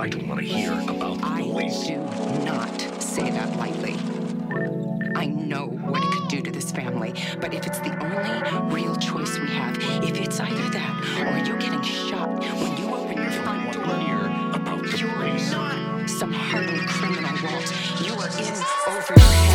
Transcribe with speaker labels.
Speaker 1: I don't want to hear about the I police. I
Speaker 2: do not say that lightly. I know what it could do to this family, but if it's the only real choice we have, if it's either that or you getting shot when you open your front door, hear
Speaker 1: about the you're police.
Speaker 2: not some hardened criminal, Walt. You are in over your head.